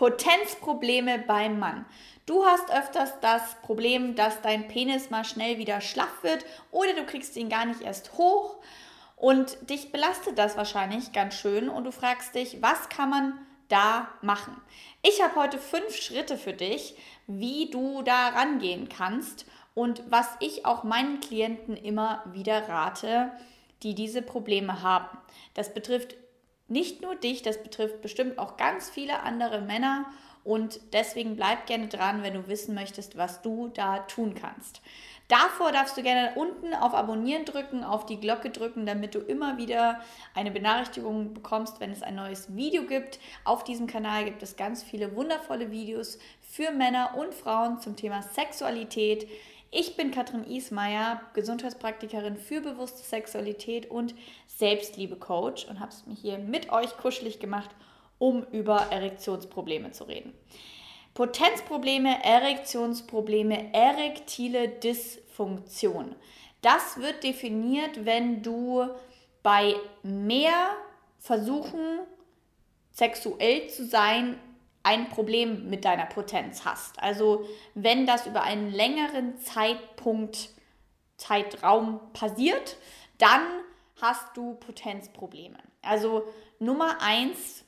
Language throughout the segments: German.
Potenzprobleme beim Mann. Du hast öfters das Problem, dass dein Penis mal schnell wieder schlaff wird oder du kriegst ihn gar nicht erst hoch und dich belastet das wahrscheinlich ganz schön und du fragst dich, was kann man da machen? Ich habe heute fünf Schritte für dich, wie du da rangehen kannst und was ich auch meinen Klienten immer wieder rate, die diese Probleme haben. Das betrifft nicht nur dich, das betrifft bestimmt auch ganz viele andere Männer und deswegen bleib gerne dran, wenn du wissen möchtest, was du da tun kannst. Davor darfst du gerne unten auf Abonnieren drücken, auf die Glocke drücken, damit du immer wieder eine Benachrichtigung bekommst, wenn es ein neues Video gibt. Auf diesem Kanal gibt es ganz viele wundervolle Videos für Männer und Frauen zum Thema Sexualität. Ich bin Katrin Ismaier, Gesundheitspraktikerin für bewusste Sexualität und Selbstliebe-Coach und habe es mir hier mit euch kuschelig gemacht, um über Erektionsprobleme zu reden. Potenzprobleme, Erektionsprobleme, erektile Dysfunktion. Das wird definiert, wenn du bei mehr Versuchen, sexuell zu sein, ein Problem mit deiner Potenz hast. Also wenn das über einen längeren Zeitpunkt, Zeitraum passiert, dann hast du Potenzprobleme. Also Nummer eins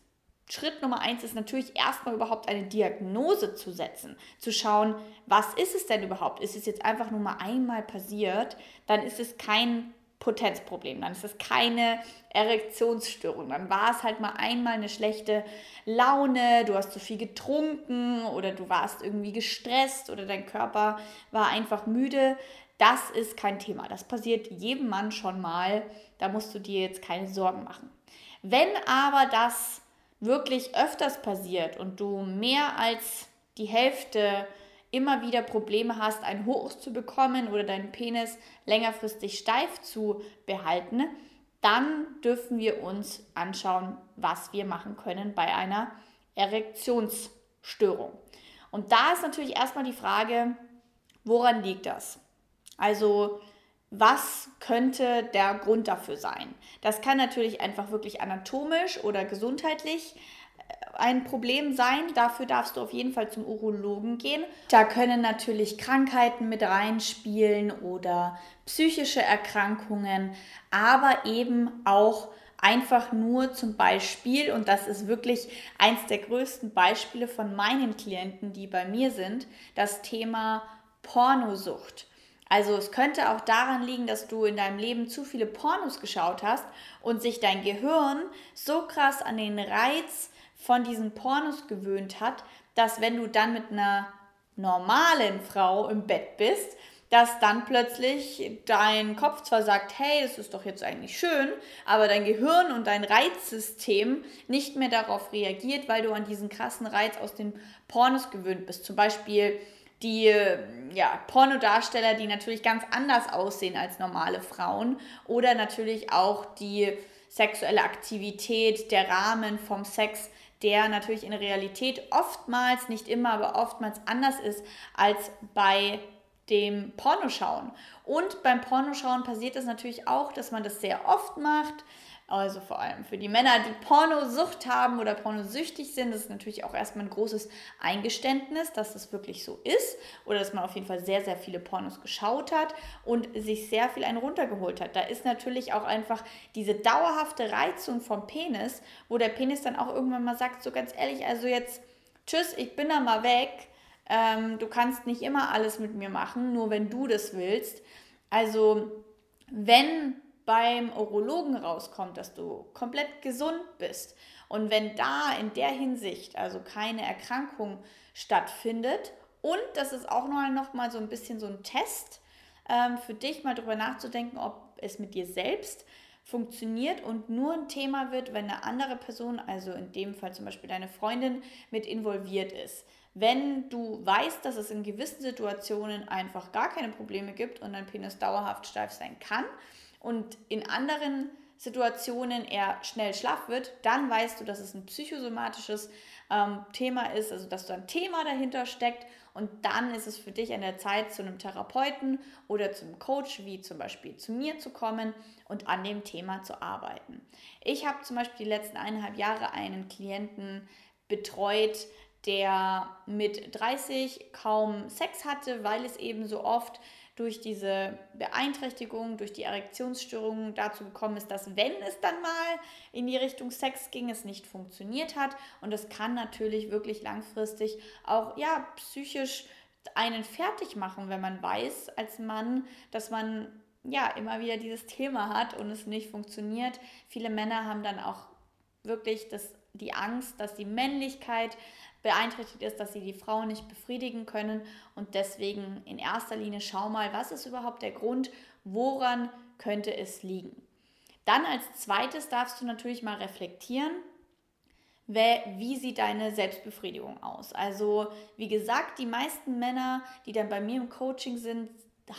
Schritt Nummer eins ist natürlich erstmal überhaupt eine Diagnose zu setzen, zu schauen, was ist es denn überhaupt? Ist es jetzt einfach nur mal einmal passiert, dann ist es kein Potenzproblem, dann ist es keine Erektionsstörung, dann war es halt mal einmal eine schlechte Laune, du hast zu viel getrunken oder du warst irgendwie gestresst oder dein Körper war einfach müde. Das ist kein Thema, das passiert jedem Mann schon mal, da musst du dir jetzt keine Sorgen machen. Wenn aber das wirklich öfters passiert und du mehr als die Hälfte immer wieder Probleme hast, ein Hoch zu bekommen oder deinen Penis längerfristig steif zu behalten, dann dürfen wir uns anschauen, was wir machen können bei einer Erektionsstörung. Und da ist natürlich erstmal die Frage, woran liegt das? Also was könnte der Grund dafür sein? Das kann natürlich einfach wirklich anatomisch oder gesundheitlich ein Problem sein. Dafür darfst du auf jeden Fall zum Urologen gehen. Da können natürlich Krankheiten mit reinspielen oder psychische Erkrankungen, aber eben auch einfach nur zum Beispiel, und das ist wirklich eins der größten Beispiele von meinen Klienten, die bei mir sind, das Thema Pornosucht. Also es könnte auch daran liegen, dass du in deinem Leben zu viele Pornos geschaut hast und sich dein Gehirn so krass an den Reiz von diesen Pornos gewöhnt hat, dass wenn du dann mit einer normalen Frau im Bett bist, dass dann plötzlich dein Kopf zwar sagt, hey, das ist doch jetzt eigentlich schön, aber dein Gehirn und dein Reizsystem nicht mehr darauf reagiert, weil du an diesen krassen Reiz aus den Pornos gewöhnt bist. Zum Beispiel die ja, Pornodarsteller, die natürlich ganz anders aussehen als normale Frauen oder natürlich auch die sexuelle Aktivität, der Rahmen vom Sex, der natürlich in Realität oftmals, nicht immer, aber oftmals anders ist als bei dem Pornoschauen. Und beim Pornoschauen passiert es natürlich auch, dass man das sehr oft macht, also vor allem für die Männer, die Pornosucht haben oder pornosüchtig sind, das ist natürlich auch erstmal ein großes Eingeständnis, dass das wirklich so ist oder dass man auf jeden Fall sehr, sehr viele Pornos geschaut hat und sich sehr viel einen runtergeholt hat. Da ist natürlich auch einfach diese dauerhafte Reizung vom Penis, wo der Penis dann auch irgendwann mal sagt, so ganz ehrlich, also jetzt, tschüss, ich bin da mal weg. Ähm, du kannst nicht immer alles mit mir machen, nur wenn du das willst. Also wenn beim Urologen rauskommt, dass du komplett gesund bist und wenn da in der Hinsicht also keine Erkrankung stattfindet und das ist auch noch mal so ein bisschen so ein Test ähm, für dich mal darüber nachzudenken, ob es mit dir selbst funktioniert und nur ein Thema wird, wenn eine andere Person, also in dem Fall zum Beispiel deine Freundin, mit involviert ist. Wenn du weißt, dass es in gewissen Situationen einfach gar keine Probleme gibt und dein Penis dauerhaft steif sein kann, und in anderen Situationen er schnell schlaff wird, dann weißt du, dass es ein psychosomatisches ähm, Thema ist, also dass da ein Thema dahinter steckt und dann ist es für dich an der Zeit, zu einem Therapeuten oder zum Coach, wie zum Beispiel zu mir zu kommen und an dem Thema zu arbeiten. Ich habe zum Beispiel die letzten eineinhalb Jahre einen Klienten betreut, der mit 30 kaum Sex hatte, weil es eben so oft durch diese Beeinträchtigung, durch die Erektionsstörungen dazu gekommen ist, dass wenn es dann mal in die Richtung Sex ging, es nicht funktioniert hat. Und das kann natürlich wirklich langfristig auch ja, psychisch einen fertig machen, wenn man weiß als Mann, dass man ja immer wieder dieses Thema hat und es nicht funktioniert. Viele Männer haben dann auch wirklich das, die Angst, dass die Männlichkeit beeinträchtigt ist, dass sie die Frau nicht befriedigen können. Und deswegen in erster Linie schau mal, was ist überhaupt der Grund, woran könnte es liegen. Dann als zweites darfst du natürlich mal reflektieren, wie sieht deine Selbstbefriedigung aus? Also, wie gesagt, die meisten Männer, die dann bei mir im Coaching sind,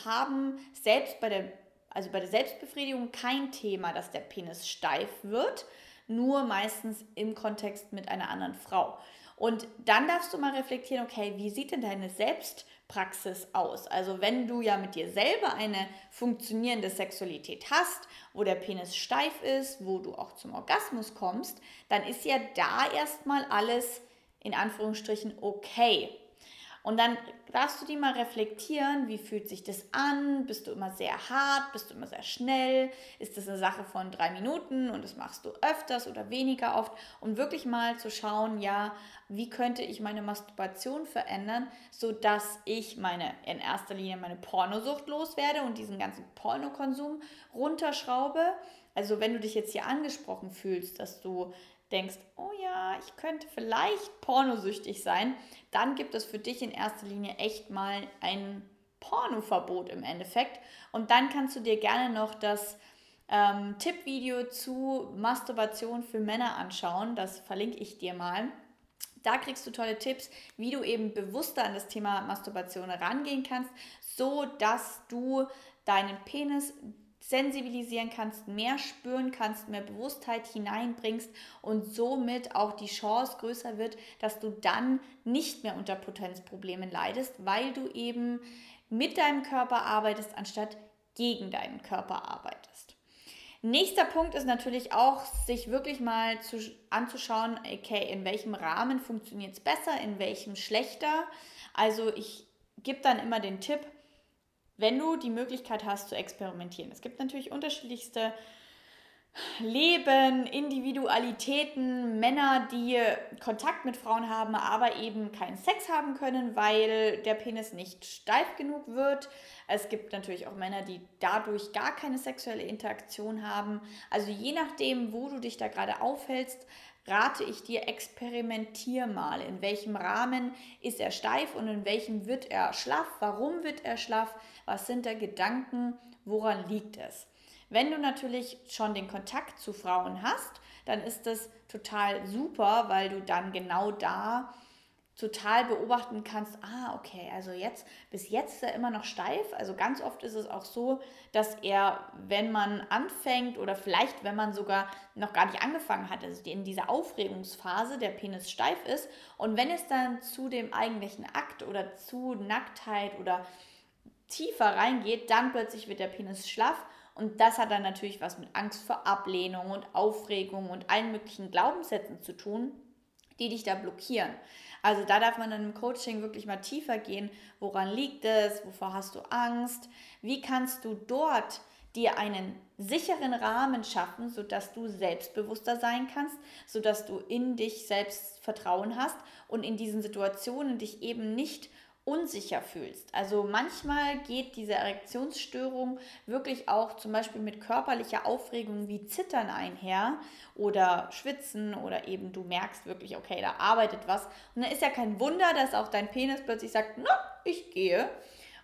haben selbst bei der, also bei der Selbstbefriedigung kein Thema, dass der Penis steif wird, nur meistens im Kontext mit einer anderen Frau. Und dann darfst du mal reflektieren, okay, wie sieht denn deine Selbstpraxis aus? Also wenn du ja mit dir selber eine funktionierende Sexualität hast, wo der Penis steif ist, wo du auch zum Orgasmus kommst, dann ist ja da erstmal alles in Anführungsstrichen okay. Und dann darfst du die mal reflektieren, wie fühlt sich das an? Bist du immer sehr hart? Bist du immer sehr schnell? Ist das eine Sache von drei Minuten und das machst du öfters oder weniger oft? Um wirklich mal zu schauen, ja, wie könnte ich meine Masturbation verändern, sodass ich meine, in erster Linie meine Pornosucht loswerde und diesen ganzen Pornokonsum runterschraube. Also wenn du dich jetzt hier angesprochen fühlst, dass du denkst, oh ja, ich könnte vielleicht pornosüchtig sein, dann gibt es für dich in erster Linie echt mal ein Pornoverbot im Endeffekt. Und dann kannst du dir gerne noch das ähm, Tippvideo zu Masturbation für Männer anschauen. Das verlinke ich dir mal. Da kriegst du tolle Tipps, wie du eben bewusster an das Thema Masturbation rangehen kannst, so dass du deinen Penis sensibilisieren kannst, mehr spüren kannst, mehr Bewusstheit hineinbringst und somit auch die Chance größer wird, dass du dann nicht mehr unter Potenzproblemen leidest, weil du eben mit deinem Körper arbeitest, anstatt gegen deinen Körper arbeitest. Nächster Punkt ist natürlich auch, sich wirklich mal zu, anzuschauen, okay, in welchem Rahmen funktioniert es besser, in welchem schlechter. Also ich gebe dann immer den Tipp, wenn du die Möglichkeit hast zu experimentieren. Es gibt natürlich unterschiedlichste Leben, Individualitäten, Männer, die Kontakt mit Frauen haben, aber eben keinen Sex haben können, weil der Penis nicht steif genug wird. Es gibt natürlich auch Männer, die dadurch gar keine sexuelle Interaktion haben. Also je nachdem, wo du dich da gerade aufhältst, rate ich dir, experimentier mal. In welchem Rahmen ist er steif und in welchem wird er schlaff? Warum wird er schlaff? Was sind da Gedanken? Woran liegt es? Wenn du natürlich schon den Kontakt zu Frauen hast, dann ist das total super, weil du dann genau da total beobachten kannst, ah, okay, also jetzt, bis jetzt ist er immer noch steif. Also ganz oft ist es auch so, dass er, wenn man anfängt oder vielleicht, wenn man sogar noch gar nicht angefangen hat, also in dieser Aufregungsphase der Penis steif ist. Und wenn es dann zu dem eigentlichen Akt oder zu Nacktheit oder tiefer reingeht, dann plötzlich wird der Penis schlaff. Und das hat dann natürlich was mit Angst vor Ablehnung und Aufregung und allen möglichen Glaubenssätzen zu tun, die dich da blockieren. Also da darf man dann im Coaching wirklich mal tiefer gehen. Woran liegt es? Wovor hast du Angst? Wie kannst du dort dir einen sicheren Rahmen schaffen, sodass du selbstbewusster sein kannst, sodass du in dich selbst Vertrauen hast und in diesen Situationen dich eben nicht unsicher fühlst. Also manchmal geht diese Erektionsstörung wirklich auch zum Beispiel mit körperlicher Aufregung wie Zittern einher oder Schwitzen oder eben du merkst wirklich, okay, da arbeitet was. Und dann ist ja kein Wunder, dass auch dein Penis plötzlich sagt, na, ich gehe.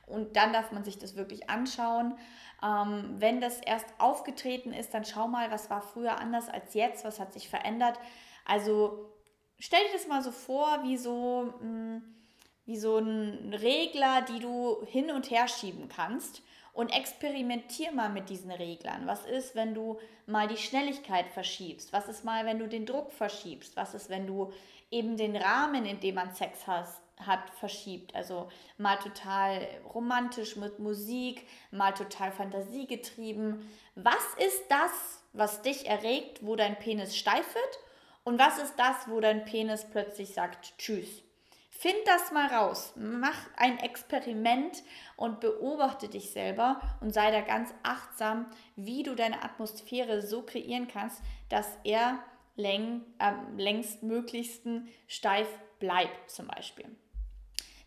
Und dann darf man sich das wirklich anschauen. Ähm, wenn das erst aufgetreten ist, dann schau mal, was war früher anders als jetzt, was hat sich verändert. Also stell dir das mal so vor, wie so... Mh, hm, wie so ein Regler, die du hin und her schieben kannst. Und experimentier mal mit diesen Reglern. Was ist, wenn du mal die Schnelligkeit verschiebst? Was ist mal, wenn du den Druck verschiebst? Was ist, wenn du eben den Rahmen, in dem man Sex hast, hat, verschiebt? Also mal total romantisch mit Musik, mal total fantasiegetrieben. Was ist das, was dich erregt, wo dein Penis steif wird? Und was ist das, wo dein Penis plötzlich sagt Tschüss? Find das mal raus. Mach ein Experiment und beobachte dich selber und sei da ganz achtsam, wie du deine Atmosphäre so kreieren kannst, dass er läng, äh, längst möglichsten steif bleibt zum Beispiel.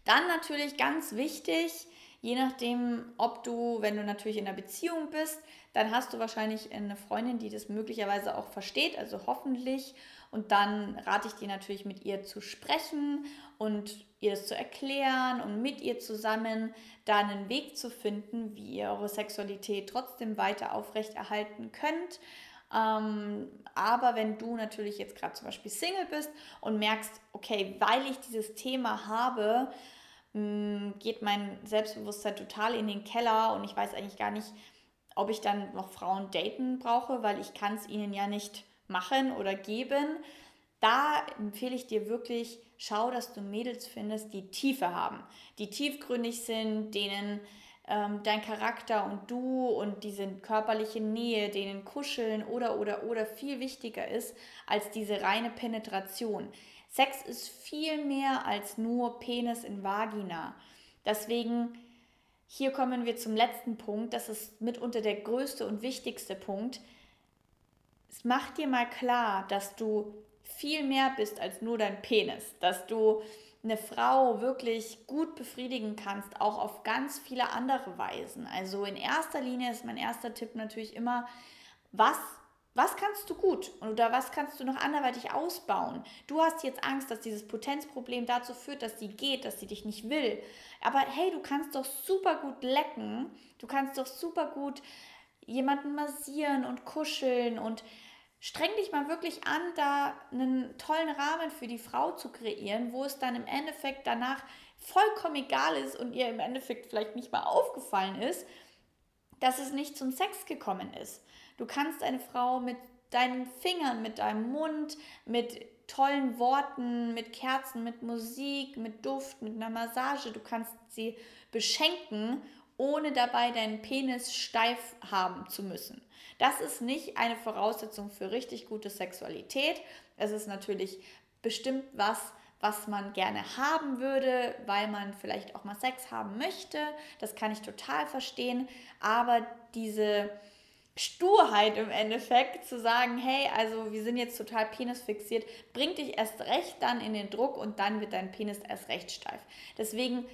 Dann natürlich ganz wichtig, je nachdem, ob du, wenn du natürlich in einer Beziehung bist, dann hast du wahrscheinlich eine Freundin, die das möglicherweise auch versteht, also hoffentlich. Und dann rate ich dir natürlich mit ihr zu sprechen und ihr das zu erklären und mit ihr zusammen da einen Weg zu finden, wie ihr eure Sexualität trotzdem weiter aufrechterhalten könnt. Ähm, aber wenn du natürlich jetzt gerade zum Beispiel Single bist und merkst, okay, weil ich dieses Thema habe, mh, geht mein Selbstbewusstsein total in den Keller und ich weiß eigentlich gar nicht, ob ich dann noch Frauen daten brauche, weil ich kann es ihnen ja nicht machen oder geben. Da empfehle ich dir wirklich, schau, dass du Mädels findest, die Tiefe haben, die tiefgründig sind, denen ähm, dein Charakter und du und diese körperliche Nähe, denen Kuscheln oder oder oder viel wichtiger ist als diese reine Penetration. Sex ist viel mehr als nur Penis in Vagina. Deswegen hier kommen wir zum letzten Punkt. Das ist mitunter der größte und wichtigste Punkt. Es macht dir mal klar, dass du viel mehr bist als nur dein Penis, dass du eine Frau wirklich gut befriedigen kannst, auch auf ganz viele andere Weisen. Also in erster Linie ist mein erster Tipp natürlich immer, was was kannst du gut oder was kannst du noch anderweitig ausbauen? Du hast jetzt Angst, dass dieses Potenzproblem dazu führt, dass sie geht, dass sie dich nicht will. Aber hey, du kannst doch super gut lecken. Du kannst doch super gut jemanden massieren und kuscheln und streng dich mal wirklich an, da einen tollen Rahmen für die Frau zu kreieren, wo es dann im Endeffekt danach vollkommen egal ist und ihr im Endeffekt vielleicht nicht mal aufgefallen ist, dass es nicht zum Sex gekommen ist. Du kannst eine Frau mit deinen Fingern, mit deinem Mund, mit tollen Worten, mit Kerzen, mit Musik, mit Duft, mit einer Massage, du kannst sie beschenken, ohne dabei deinen Penis steif haben zu müssen. Das ist nicht eine Voraussetzung für richtig gute Sexualität. Es ist natürlich bestimmt was, was man gerne haben würde, weil man vielleicht auch mal Sex haben möchte. Das kann ich total verstehen. Aber diese Sturheit im Endeffekt zu sagen, hey, also wir sind jetzt total penisfixiert, bringt dich erst recht dann in den Druck und dann wird dein Penis erst recht steif. Deswegen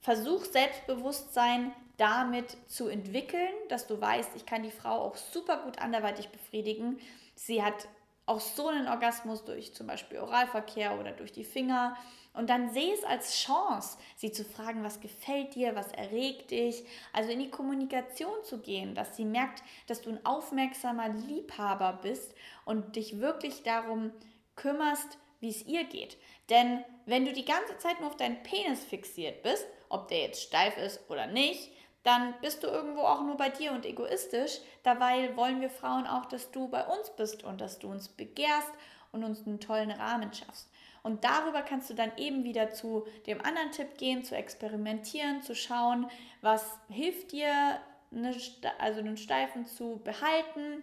versuch Selbstbewusstsein damit zu entwickeln, dass du weißt, ich kann die Frau auch super gut anderweitig befriedigen. Sie hat auch so einen Orgasmus durch zum Beispiel Oralverkehr oder durch die Finger. Und dann sehe es als Chance, sie zu fragen, was gefällt dir, was erregt dich. Also in die Kommunikation zu gehen, dass sie merkt, dass du ein aufmerksamer Liebhaber bist und dich wirklich darum kümmerst, wie es ihr geht. Denn wenn du die ganze Zeit nur auf deinen Penis fixiert bist, ob der jetzt steif ist oder nicht, dann bist du irgendwo auch nur bei dir und egoistisch. Dabei wollen wir Frauen auch, dass du bei uns bist und dass du uns begehrst und uns einen tollen Rahmen schaffst. Und darüber kannst du dann eben wieder zu dem anderen Tipp gehen, zu experimentieren, zu schauen, was hilft dir, eine, also einen Steifen zu behalten,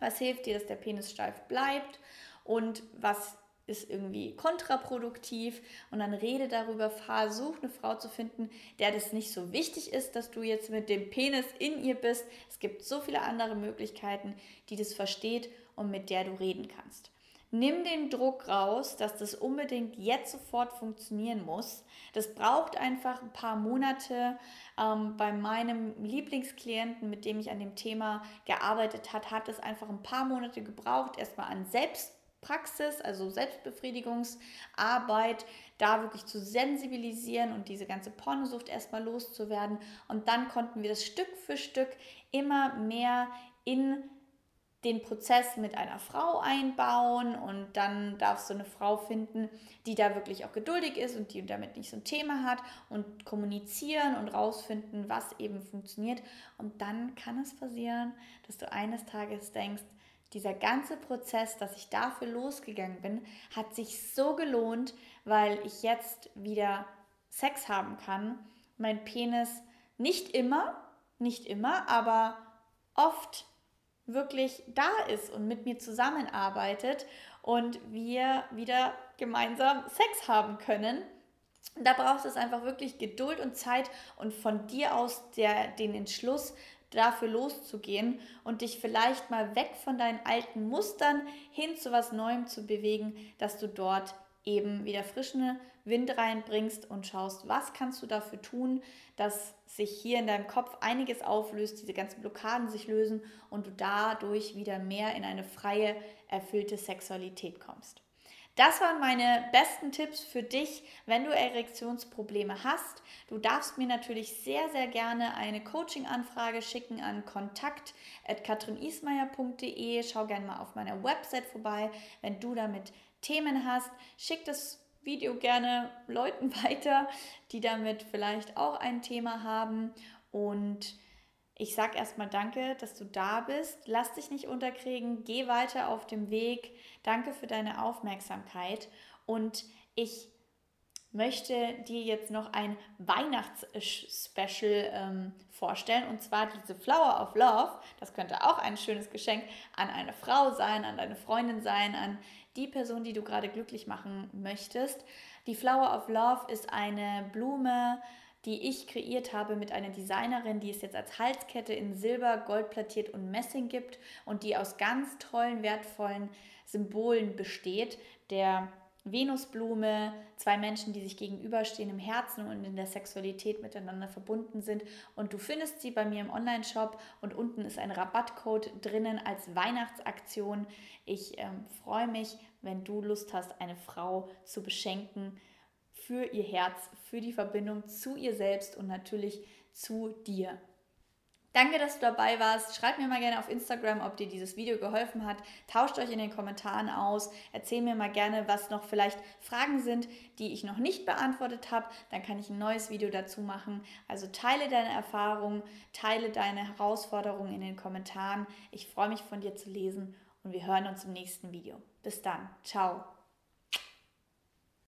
was hilft dir, dass der Penis steif bleibt und was ist irgendwie kontraproduktiv und dann rede darüber, versuch eine Frau zu finden, der das nicht so wichtig ist, dass du jetzt mit dem Penis in ihr bist. Es gibt so viele andere Möglichkeiten, die das versteht und mit der du reden kannst. Nimm den Druck raus, dass das unbedingt jetzt sofort funktionieren muss. Das braucht einfach ein paar Monate. Ähm, bei meinem Lieblingsklienten, mit dem ich an dem Thema gearbeitet habe, hat es einfach ein paar Monate gebraucht, erstmal an Selbst Praxis, also Selbstbefriedigungsarbeit, da wirklich zu sensibilisieren und diese ganze Pornosucht erstmal loszuwerden. Und dann konnten wir das Stück für Stück immer mehr in den Prozess mit einer Frau einbauen und dann darfst du eine Frau finden, die da wirklich auch geduldig ist und die damit nicht so ein Thema hat und kommunizieren und rausfinden, was eben funktioniert. Und dann kann es passieren, dass du eines Tages denkst, dieser ganze Prozess, dass ich dafür losgegangen bin, hat sich so gelohnt, weil ich jetzt wieder Sex haben kann. Mein Penis nicht immer, nicht immer, aber oft wirklich da ist und mit mir zusammenarbeitet und wir wieder gemeinsam Sex haben können. Da braucht es einfach wirklich Geduld und Zeit und von dir aus der, den Entschluss, dafür loszugehen und dich vielleicht mal weg von deinen alten Mustern hin zu was Neuem zu bewegen, dass du dort eben wieder frischen Wind reinbringst und schaust, was kannst du dafür tun, dass sich hier in deinem Kopf einiges auflöst, diese ganzen Blockaden sich lösen und du dadurch wieder mehr in eine freie, erfüllte Sexualität kommst. Das waren meine besten Tipps für dich, wenn du Erektionsprobleme hast. Du darfst mir natürlich sehr, sehr gerne eine Coaching-Anfrage schicken an kontakt.katrinismeier.de. Schau gerne mal auf meiner Website vorbei, wenn du damit Themen hast. Schick das Video gerne Leuten weiter, die damit vielleicht auch ein Thema haben. Und ich sage erstmal danke, dass du da bist. Lass dich nicht unterkriegen. Geh weiter auf dem Weg. Danke für deine Aufmerksamkeit. Und ich möchte dir jetzt noch ein Weihnachtsspecial ähm, vorstellen. Und zwar diese Flower of Love. Das könnte auch ein schönes Geschenk an eine Frau sein, an deine Freundin sein, an die Person, die du gerade glücklich machen möchtest. Die Flower of Love ist eine Blume, die ich kreiert habe mit einer Designerin, die es jetzt als Halskette in Silber, Gold plattiert und Messing gibt und die aus ganz tollen, wertvollen Symbolen besteht. Der Venusblume, zwei Menschen, die sich gegenüberstehen im Herzen und in der Sexualität miteinander verbunden sind. Und du findest sie bei mir im Online-Shop und unten ist ein Rabattcode drinnen als Weihnachtsaktion. Ich ähm, freue mich, wenn du Lust hast, eine Frau zu beschenken für ihr Herz, für die Verbindung zu ihr selbst und natürlich zu dir. Danke, dass du dabei warst. Schreib mir mal gerne auf Instagram, ob dir dieses Video geholfen hat. Tauscht euch in den Kommentaren aus. Erzähl mir mal gerne, was noch vielleicht Fragen sind, die ich noch nicht beantwortet habe. Dann kann ich ein neues Video dazu machen. Also teile deine Erfahrungen, teile deine Herausforderungen in den Kommentaren. Ich freue mich von dir zu lesen und wir hören uns im nächsten Video. Bis dann. Ciao.